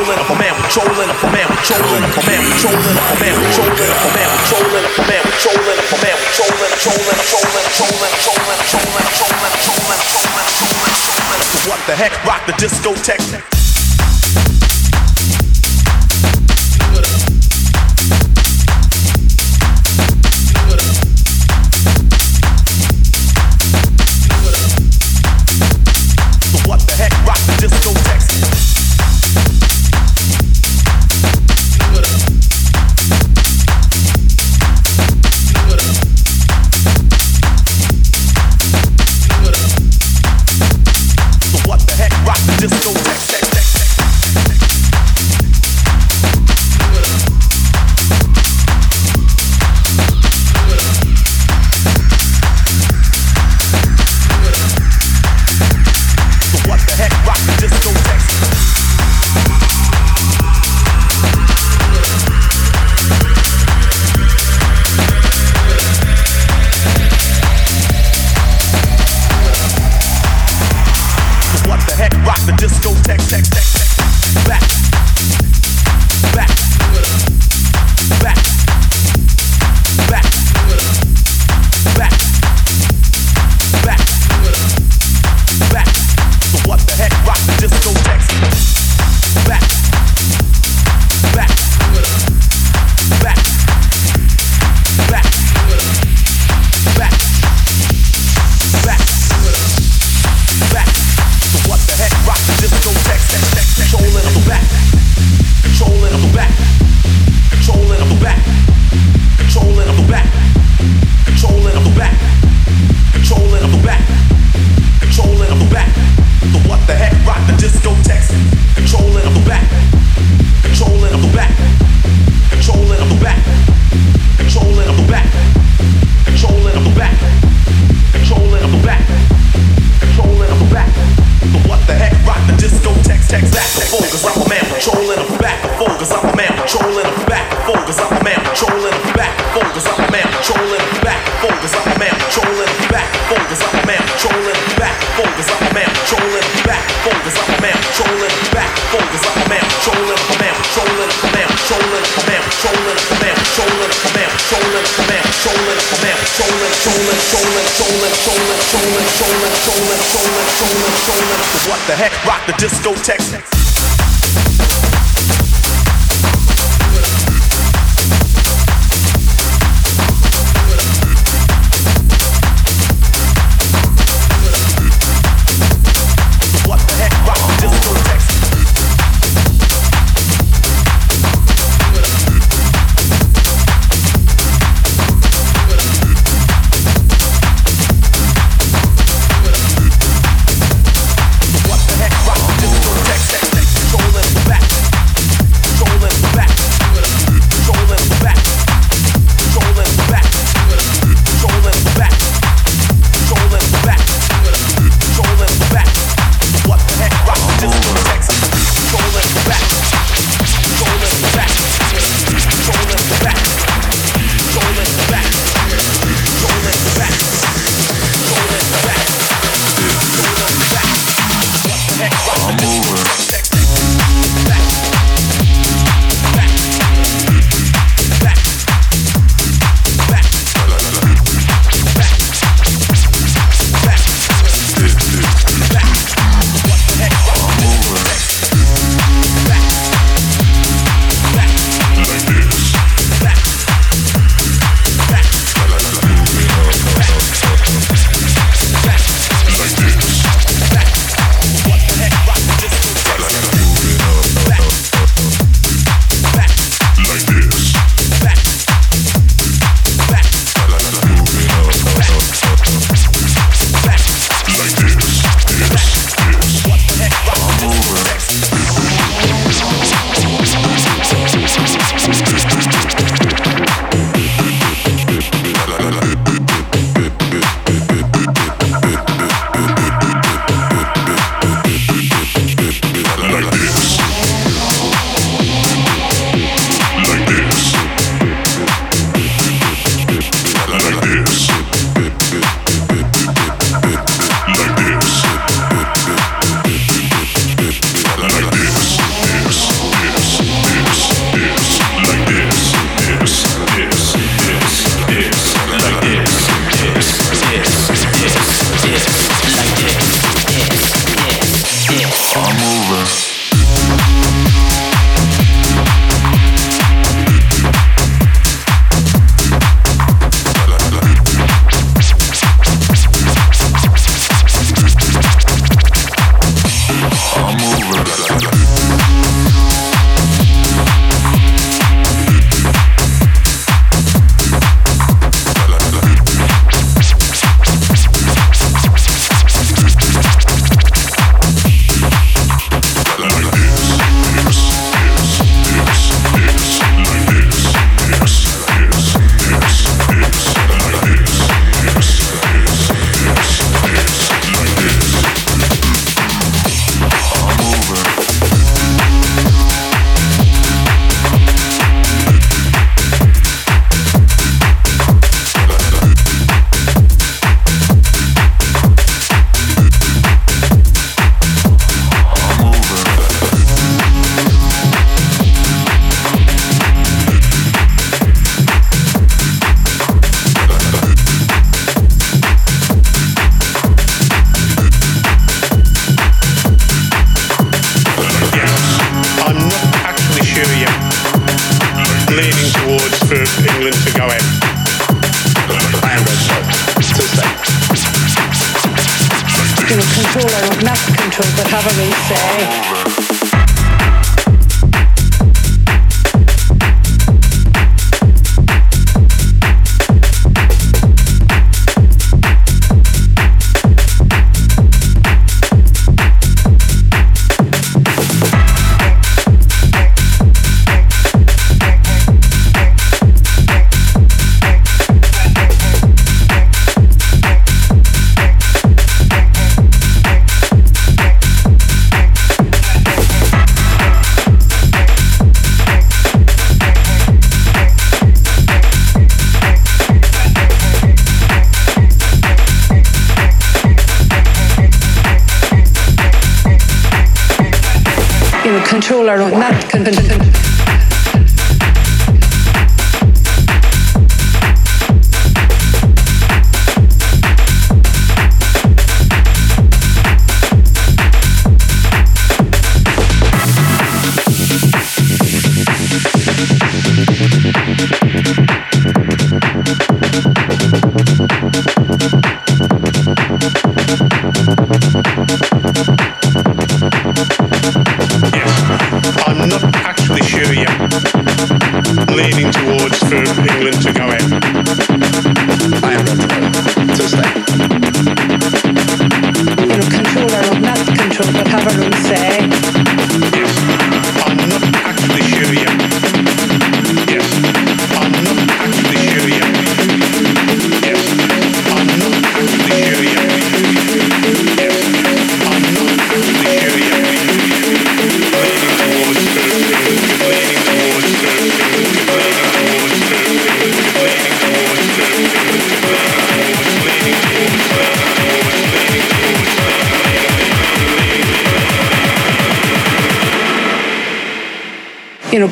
controlling if a man with trolling if a man with trolling if a man with trolling if a man with trolling if a man with trolling if a man with trolling if a man with trolling trolling trolling trolling trolling trolling trolling trolling trolling trolling what the heck? Rock the discotheque. the heck rock the discotheques. Controlling What the heck? Rock the discotheque.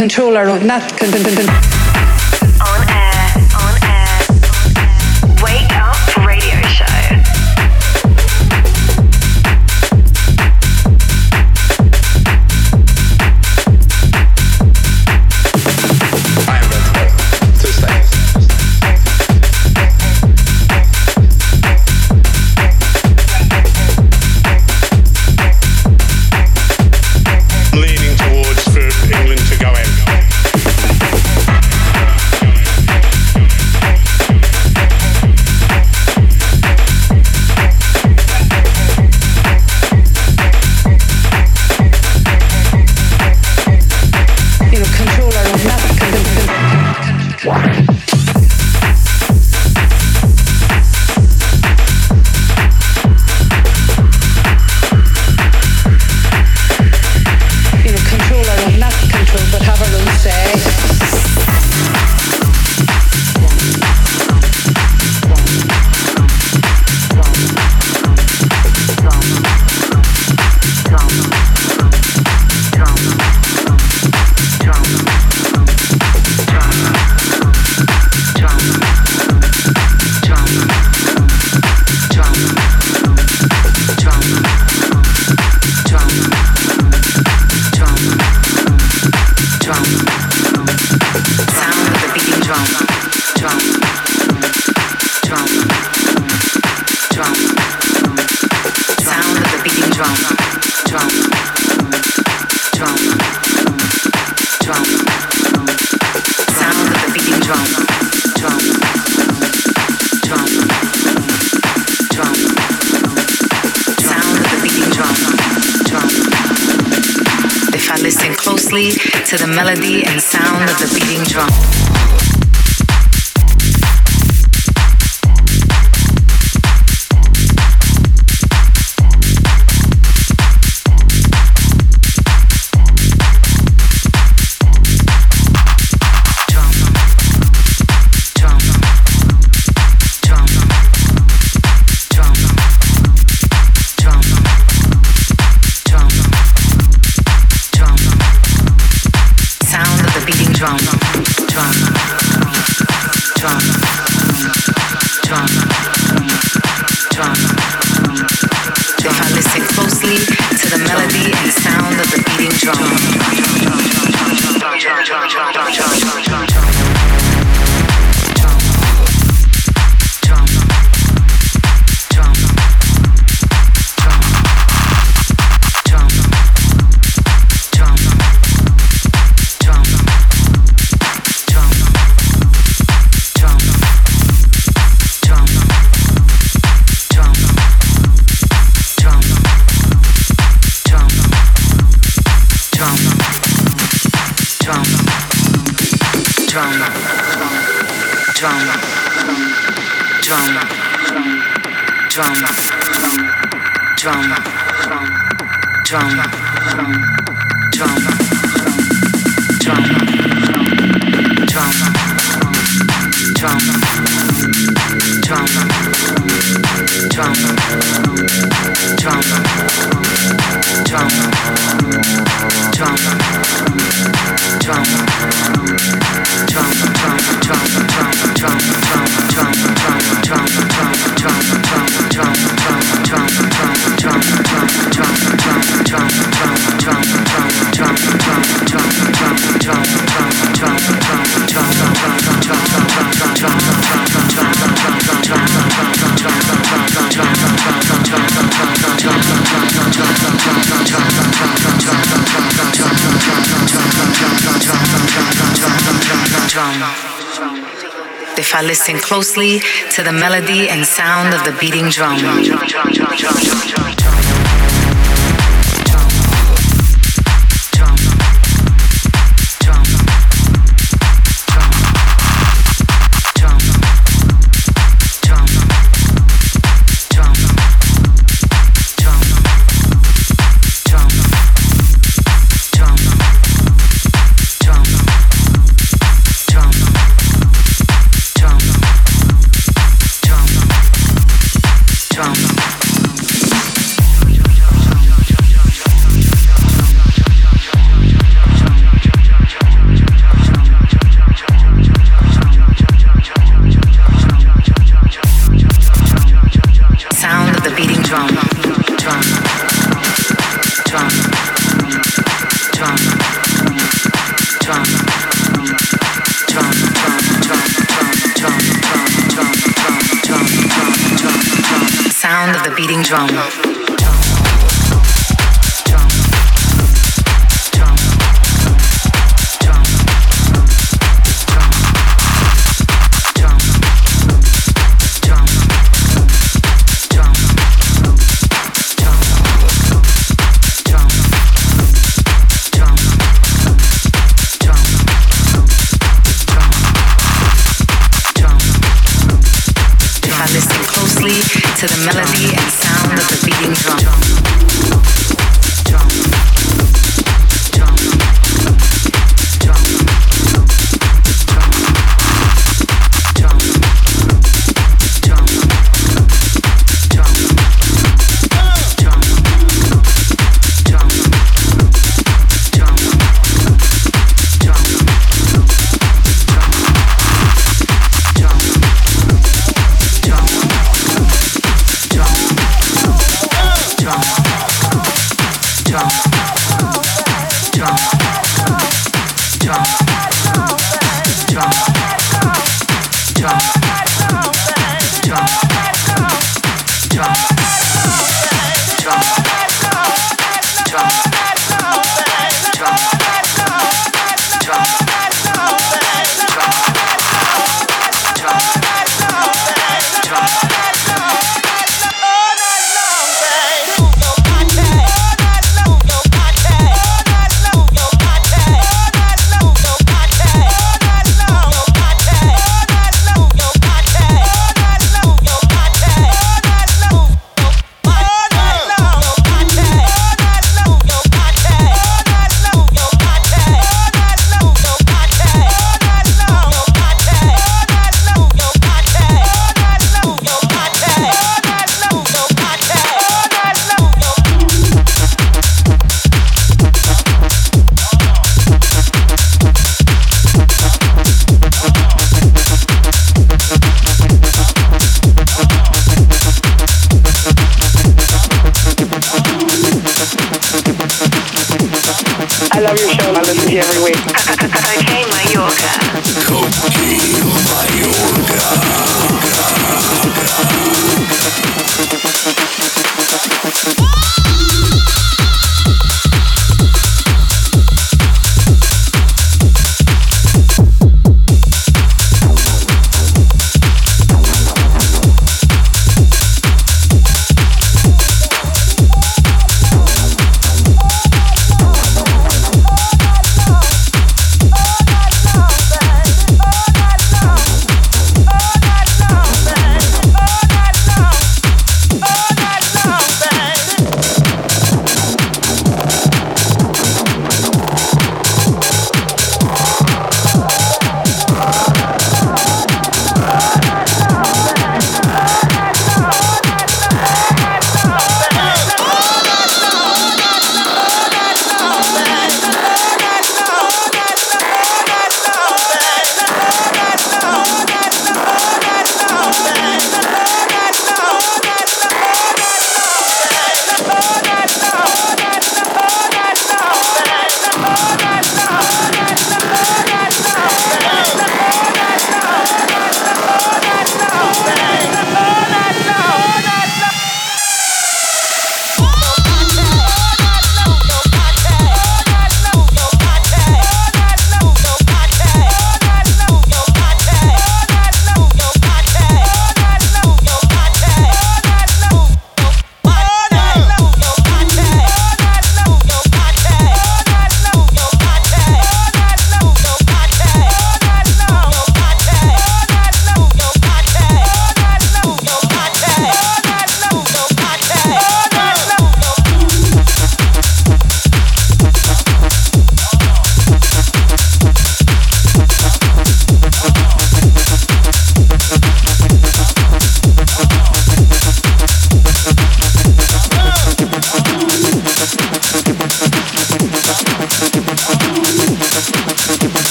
Control our own, not closely to the melody and sound of the beating drum.